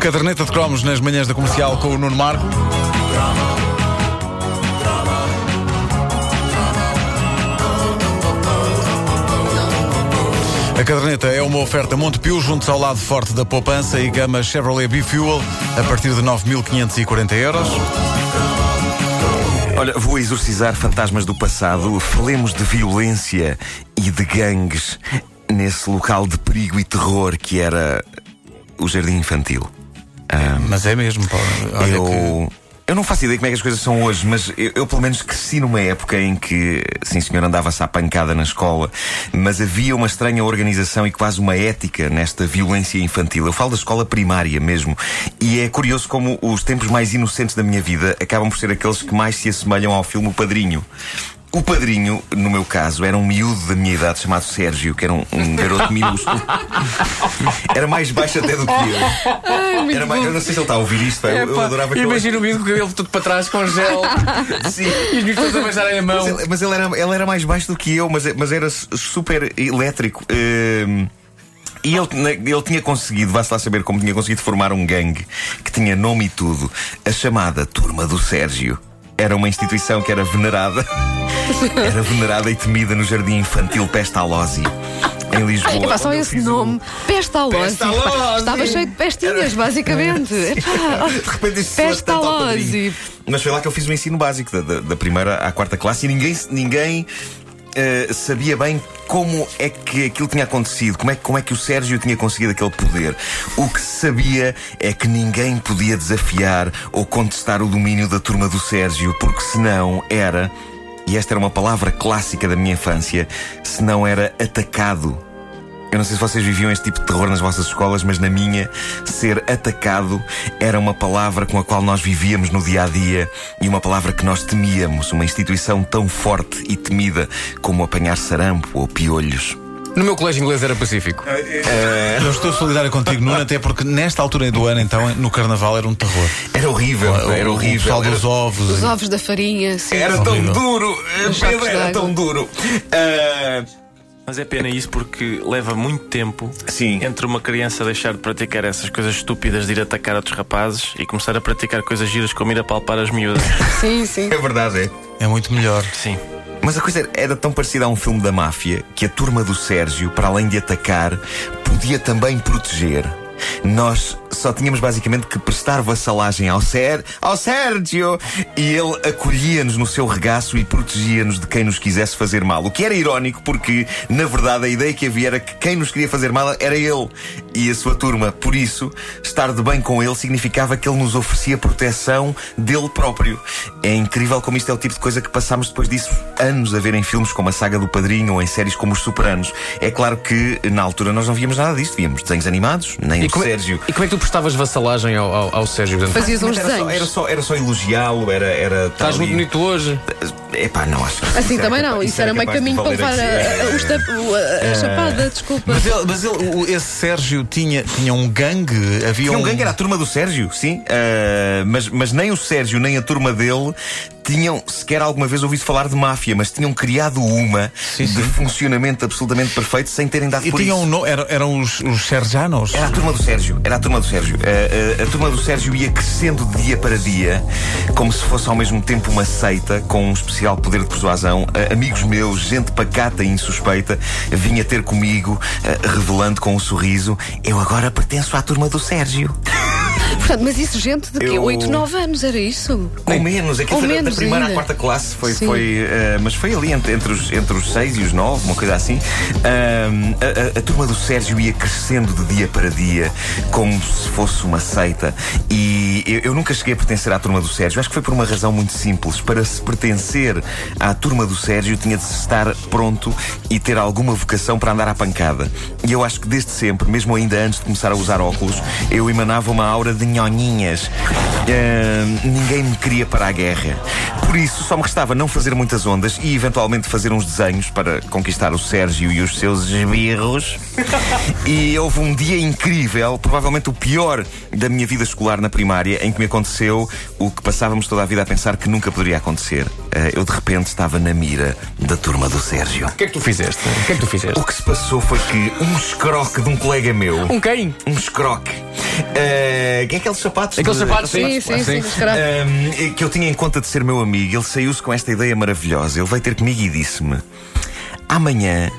Caderneta de cromos nas manhãs da comercial com o Nuno Marco. A caderneta é uma oferta Montepio, juntos ao lado forte da poupança e gama Chevrolet B-Fuel a partir de 9.540 euros. Olha, vou exorcizar fantasmas do passado. Falemos de violência e de gangues nesse local de perigo e terror que era o jardim infantil. Mas é mesmo, Paulo. Olha eu, que- eu não faço ideia como é que as coisas são hoje, mas eu, eu pelo menos cresci numa época em que, sim senhor, andava-se à pancada na escola, mas havia uma estranha organização e quase uma ética nesta violência infantil. Eu falo da escola primária mesmo. E é curioso como os tempos mais inocentes da minha vida acabam por ser aqueles que mais se assemelham ao filme O Padrinho. O padrinho, no meu caso, era um miúdo da minha idade chamado Sérgio, que era um, um garoto minúsculo. era mais baixo até do que eu. Era mais, eu não sei se ele está a ouvir isto, pá, eu, eu adorava que Imagina o miúdo com o cabelo tudo para trás com gel Sim. e os miúdos todos a beijarem a mão. Mas, ele, mas ele era, ele era mais baixo do que eu, mas, mas era su- super elétrico. Hum, e ele, ele tinha conseguido, vá-se lá saber como tinha conseguido formar um gangue que tinha nome e tudo. A chamada Turma do Sérgio. Era uma instituição que era venerada. Era venerada e temida no Jardim Infantil Pestalozzi, em Lisboa. Epá, só esse nome. Pestalozzi. Pestalozzi. Estava cheio de pestinhas, basicamente. Epá, De repente padrinho. Pestalozzi. Mas foi lá que eu fiz o ensino básico, da, da- da primeira à quarta classe, e ninguém, ninguém eh, sabia bem como é que aquilo tinha acontecido, como é, como é que o Sérgio tinha conseguido aquele poder. O que se sabia é que ninguém podia desafiar ou contestar o domínio da turma do Sérgio, porque senão era, e esta era uma palavra clássica da minha infância, senão era atacado. Eu não sei se vocês viviam este tipo de terror nas vossas escolas, mas na minha, ser atacado era uma palavra com a qual nós vivíamos no dia a dia e uma palavra que nós temíamos. Uma instituição tão forte e temida como apanhar sarampo ou piolhos. No meu colégio inglês era pacífico. Eu estou solidário contigo, Nuno, até porque nesta altura do ano, então, no Carnaval era um terror. Era horrível, era O horrível. pessoal Era- dos ovos. Os ovos da farinha, sim. Era tão Horrível. duro, Pedro, sacos era tão duro. Ah, Mas é pena isso porque leva muito tempo Sim. entre uma criança deixar de praticar essas coisas estúpidas de ir atacar outros rapazes e começar a praticar coisas giras como ir apalpar as miúdas. Sim, sim. é verdade, é. É muito melhor. Sim. Mas a coisa era tão parecida a um filme da máfia que a turma do Sérgio, para além de atacar, podia também proteger. Nós só tínhamos basicamente que prestar vassalagem ao, Ser, ao Sérgio e ele acolhia-nos no seu regaço e protegia-nos de quem nos quisesse fazer mal. O que era irónico porque, na verdade, a ideia que havia era que quem nos queria fazer mal era ele e a sua turma. Por isso, estar de bem com ele significava que ele nos oferecia proteção dele próprio. É incrível como isto é o tipo de coisa que passámos depois disso anos a ver em filmes como a saga do Padrinho ou em séries como Os Superanos. É claro que na altura nós não víamos nada disto, víamos desenhos animados, nem E o é, Sérgio. e como é que tu prestavas vassalagem ao, ao, ao Sérgio? Fazias uns Era só, desenhos. era só, era só elogiá-lo, era. era Estás muito bonito hoje. Epá, não acho. Assim isso também não. Isso era meio de caminho para levar aqui. a, a, tap- o- a- a chapada, desculpa. Mas, ele, mas ele, o- esse Sérgio tinha, tinha um gangue, havia Tinha um um gangue, era a turma do Sérgio, sim. Ah, mas, mas nem o Sérgio nem a turma dele tinham sequer alguma vez ouvido falar de máfia, mas tinham criado uma Sim, de sim. funcionamento absolutamente perfeito sem terem dado E por tinham isso. um no, eram, eram os, os Serjanos. Era a turma do Sérgio, era a turma do Sérgio. A, a- a turma do Sérgio ia crescendo de dia para dia, como se fosse ao mesmo tempo uma seita com um especial poder de persuasão. A- amigos meus, gente pacata e insuspeita, vinha ter comigo, a- revelando com um sorriso: Eu agora pertenço à turma do Sérgio. Portanto, mas isso, gente, de quê? Eu- 8, 9 anos, era isso? Ou menos, aquilo Ou foi da- da menos primeira à ainda. quarta classe, foi, Sim. foi eh, mas foi ali entre, entre os, entre os seis e os nove, uma coisa assim. Ahm, a, a- a turma do Sérgio ia crescendo de dia para dia, como se fosse uma seita. E eu, eu nunca cheguei a pertencer à turma do Sérgio. Acho que foi por uma razão muito simples. Para se pertencer à turma do Sérgio, tinha de se estar pronto e ter alguma vocação para andar à pancada. E eu acho que desde sempre, mesmo ainda antes de começar a usar óculos, eu emanava uma aura de nhonhinhas. Ah, ninguém me queria para a guerra. Por isso, só me restava não fazer muitas ondas e eventualmente fazer uns desenhos para conquistar o Sérgio e os seus esbirros. e houve um dia incrível, provavelmente o pior da minha vida escolar na primária, em que me aconteceu o que passávamos toda a vida a pensar que nunca poderia acontecer. Ah, eu de repente estava na mira da turma do Sérgio. O que é que tu fizeste? O que é que tu fizeste? O que se passou foi que um escroque de um colega meu. Um quem? Um escroque. Uh, que é aqueles sapatos. Aqueles de- sapatos, Sim, sim, sim. escravo. Um, que eu tinha em conta de ser meu amigo, ele saiu-se com esta ideia maravilhosa. Ele veio ter comigo e disse-me: Amanhã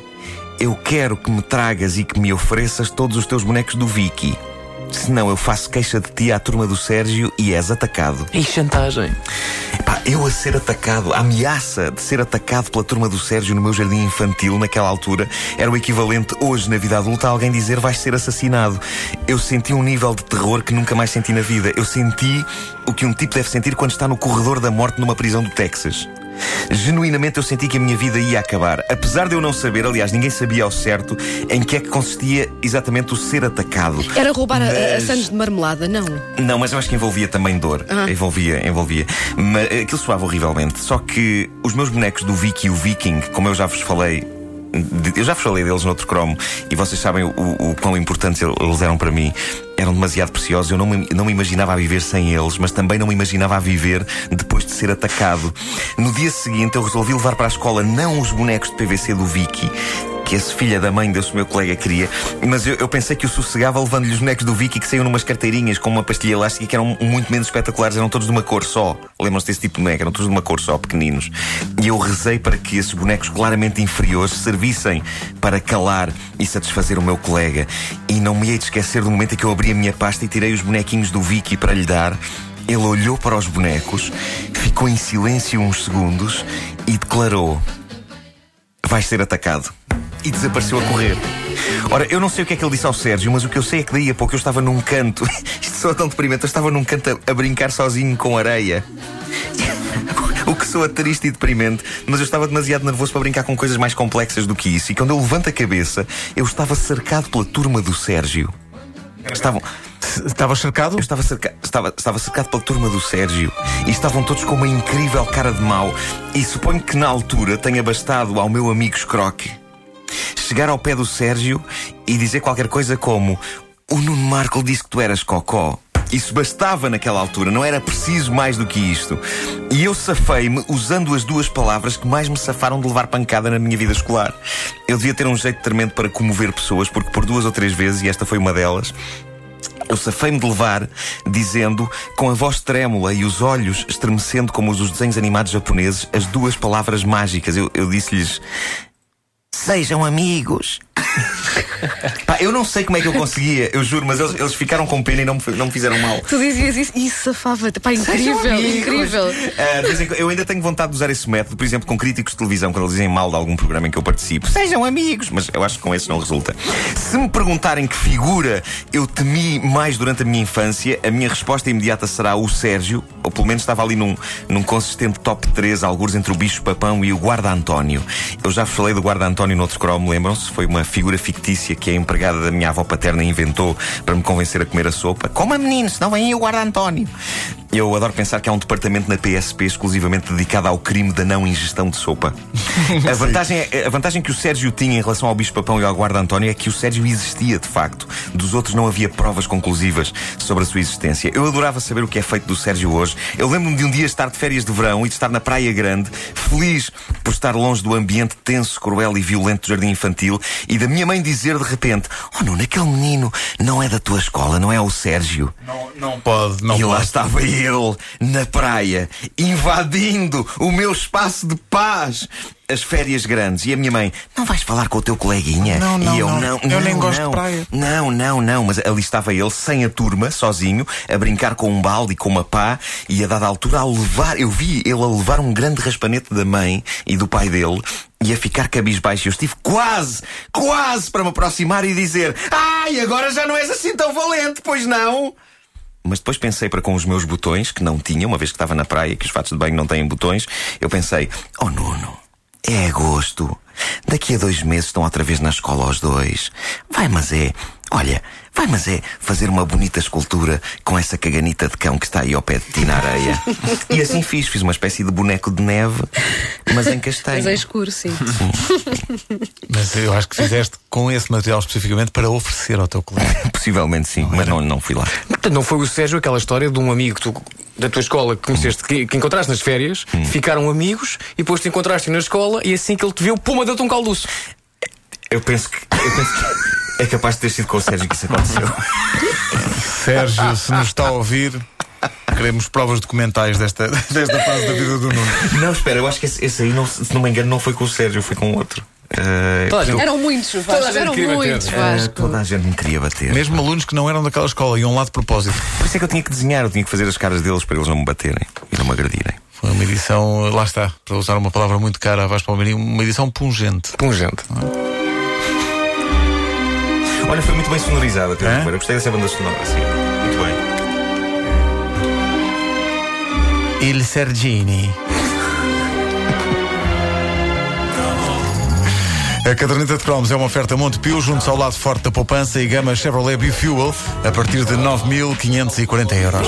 eu quero que me tragas e que me ofereças todos os teus bonecos do Vicky. Senão eu faço queixa de ti à turma do Sérgio e és atacado. E chantagem. Pá, eu a ser atacado, a ameaça de ser atacado pela turma do Sérgio no meu jardim infantil naquela altura era o equivalente hoje na vida adulta a alguém dizer vais ser assassinado. Eu senti um nível de terror que nunca mais senti na vida. Eu senti o que um tipo deve sentir quando está no corredor da morte numa prisão do Texas. Genuinamente eu senti que a minha vida ia acabar. Apesar de eu não saber, aliás, ninguém sabia ao certo em que é que consistia exatamente o ser atacado. Era roubar a- a, a Mas- Santos de marmelada, não. não, mas eu acho que envolvia também dor. Ah. Envolvia, envolvia. Mas eh, aquilo soava horrivelmente. Só que os meus bonecos do Vicky e o Viking, como eu já vos falei. Eu já falei deles noutro cromo e vocês sabem o, o quão importantes eles eram para mim. Eram demasiado preciosos. Eu não me, não me imaginava a viver sem eles, mas também não me imaginava a viver depois de ser atacado. No dia seguinte, eu resolvi levar para a escola não os bonecos de PVC do Vicky, que esse filha da mãe desse meu colega queria, mas eu, eu pensei que o sossegava levando-lhe os bonecos do Vicky que saíam numas carteirinhas com uma pastilha elástica que eram muito menos espetaculares, eram todos de uma cor só. Lembram-se desse tipo de boneco? Eram todos de uma cor só, pequeninos. E eu rezei para que esses bonecos claramente inferiores servissem para calar e satisfazer o meu colega. E não me hei de esquecer do momento em que eu abri a minha pasta e tirei os bonequinhos do Vicky para lhe dar. Ele olhou para os bonecos, ficou em silêncio uns segundos e declarou: Vais ser atacado. E desapareceu a correr. Ora, eu não sei o que é que ele disse ao Sérgio, mas o que eu sei é que daí a pouco eu estava num canto. Isto soa tão deprimente. Eu estava num canto a, a brincar sozinho com areia. O que soa triste e deprimente, mas eu estava demasiado nervoso para brincar com coisas mais complexas do que isso. E quando eu levanto a cabeça, eu estava cercado pela turma do Sérgio. Estavam. Estavas cercado? Eu estava, cerca- estava, estava cercado pela turma do Sérgio e estavam todos com uma incrível cara de mau. E suponho que na altura tenha bastado ao meu amigo Scroque chegar ao pé do Sérgio e dizer qualquer coisa como: O Nuno Marco disse que tu eras cocó. Isso bastava naquela altura, não era preciso mais do que isto. E eu safei-me usando as duas palavras que mais me safaram de levar pancada na minha vida escolar. Eu devia ter um jeito tremendo para comover pessoas, porque por duas ou três vezes, e esta foi uma delas, eu safei-me de levar, dizendo, com a voz trêmula e os olhos estremecendo como os dos desenhos animados japoneses, as duas palavras mágicas. Eu, eu disse-lhes: Sejam amigos. Pá, eu não sei como é que eu conseguia, eu juro, mas eles, eles ficaram com pena e não me, não me fizeram mal. Tu dizias isso e isso safava-te. Pá, incrível, incrível. Quando- eu ainda tenho vontade de usar esse método, por exemplo, com críticos de televisão, quando eles dizem mal de algum programa em que eu participo. Sejam amigos! Mas eu acho que com esse não resulta. Se me perguntarem que figura eu temi mais durante a minha infância, a minha resposta imediata será o Sérgio, ou pelo menos estava ali num, num consistente top 3, alguns entre o bicho papão e o guarda António. Eu já falei do guarda António no outro cromo, lembram-se? Foi uma figura fictícia que a empregada da minha avó paterna inventou para me convencer a comer a sopa. Coma menino, senão vem aí o guarda António. Eu adoro pensar que há um departamento na PSP exclusivamente dedicado ao crime da não ingestão de sopa. A vantagem, é- a vantagem que o Sérgio tinha em relação ao Bicho Papão e ao Guarda António é que o Sérgio existia de facto. Dos outros não havia provas conclusivas sobre a sua existência. Eu adorava saber o que é feito do Sérgio hoje. Eu lembro-me de um dia estar de férias de verão e de estar na Praia Grande, feliz por estar longe do ambiente tenso, cruel e violento do jardim infantil e da minha mãe dizer de repente: Oh, Nuno, aquele menino não é da tua escola, não é o Sérgio. Não pode, não e lá pode. estava ele, na praia, invadindo o meu espaço de paz. As férias grandes. E a minha mãe, não vais falar com o teu coleguinha? Não, não, e eu, não. não, Eu nem não, gosto de praia. Não, não, não. Mas ali estava ele, sem a turma, sozinho, a brincar com um balde e com uma pá, e a dada altura a levar, eu vi ele a levar um grande raspanete da mãe e do pai dele. E a ficar cabisbaixo, eu estive quase, quase para me aproximar e dizer: Ai, agora já não és assim tão valente, pois não? Mas depois pensei para com os meus botões, que não tinha, uma vez que estava na praia, que os fatos de banho não têm botões, eu pensei, oh Nuno, é agosto. Daqui a dois meses estão outra vez na escola os dois. Vai, mas é. Olha, vai, mas é fazer uma bonita escultura com essa caganita de cão que está aí ao pé de ti na areia. e assim fiz, fiz uma espécie de boneco de neve, mas em castanho. Mas é escuro, sim. Mas eu acho que fizeste com esse material especificamente para oferecer ao teu colega. Possivelmente sim, mas não, não fui lá. Portanto, não foi o Sérgio aquela história de um amigo que tu- da tua escola que conheceste, que, que encontraste nas férias, ficaram amigos e depois te encontraste na escola e assim que ele te viu, puma, deu-te um calduço. Eu penso que. Eu penso que é capaz de ter sido com o Sérgio que isso aconteceu. Sérgio, se nos está a ouvir, queremos provas documentais desta, desta fase da vida do Nuno. Não, espera, eu acho que esse, esse aí, não, se não me engano, não foi com o Sérgio, foi com outro. Gente- Eram muitos, Vasco. Eram muitos, eh, Vasco. toda a gente me queria bater. Mesmo alunos que não eram daquela escola, iam lá de propósito. Por isso é que eu tinha que desenhar, eu tinha que fazer as caras deles para eles não me baterem e não me agredirem. Foi uma edição, lá está, para usar uma palavra muito cara a Vasco Palmeirinho, uma edição pungente. Pungente. Olha, foi muito bem sonorizada, Pedro É? Eu gostei dessa banda sonora, sim. Muito bem. Il Sergini. A caderneta de cromos é uma oferta Montepio, junto ao lado forte da poupança e gama Chevrolet Bifuel, a partir de 9.540 euros.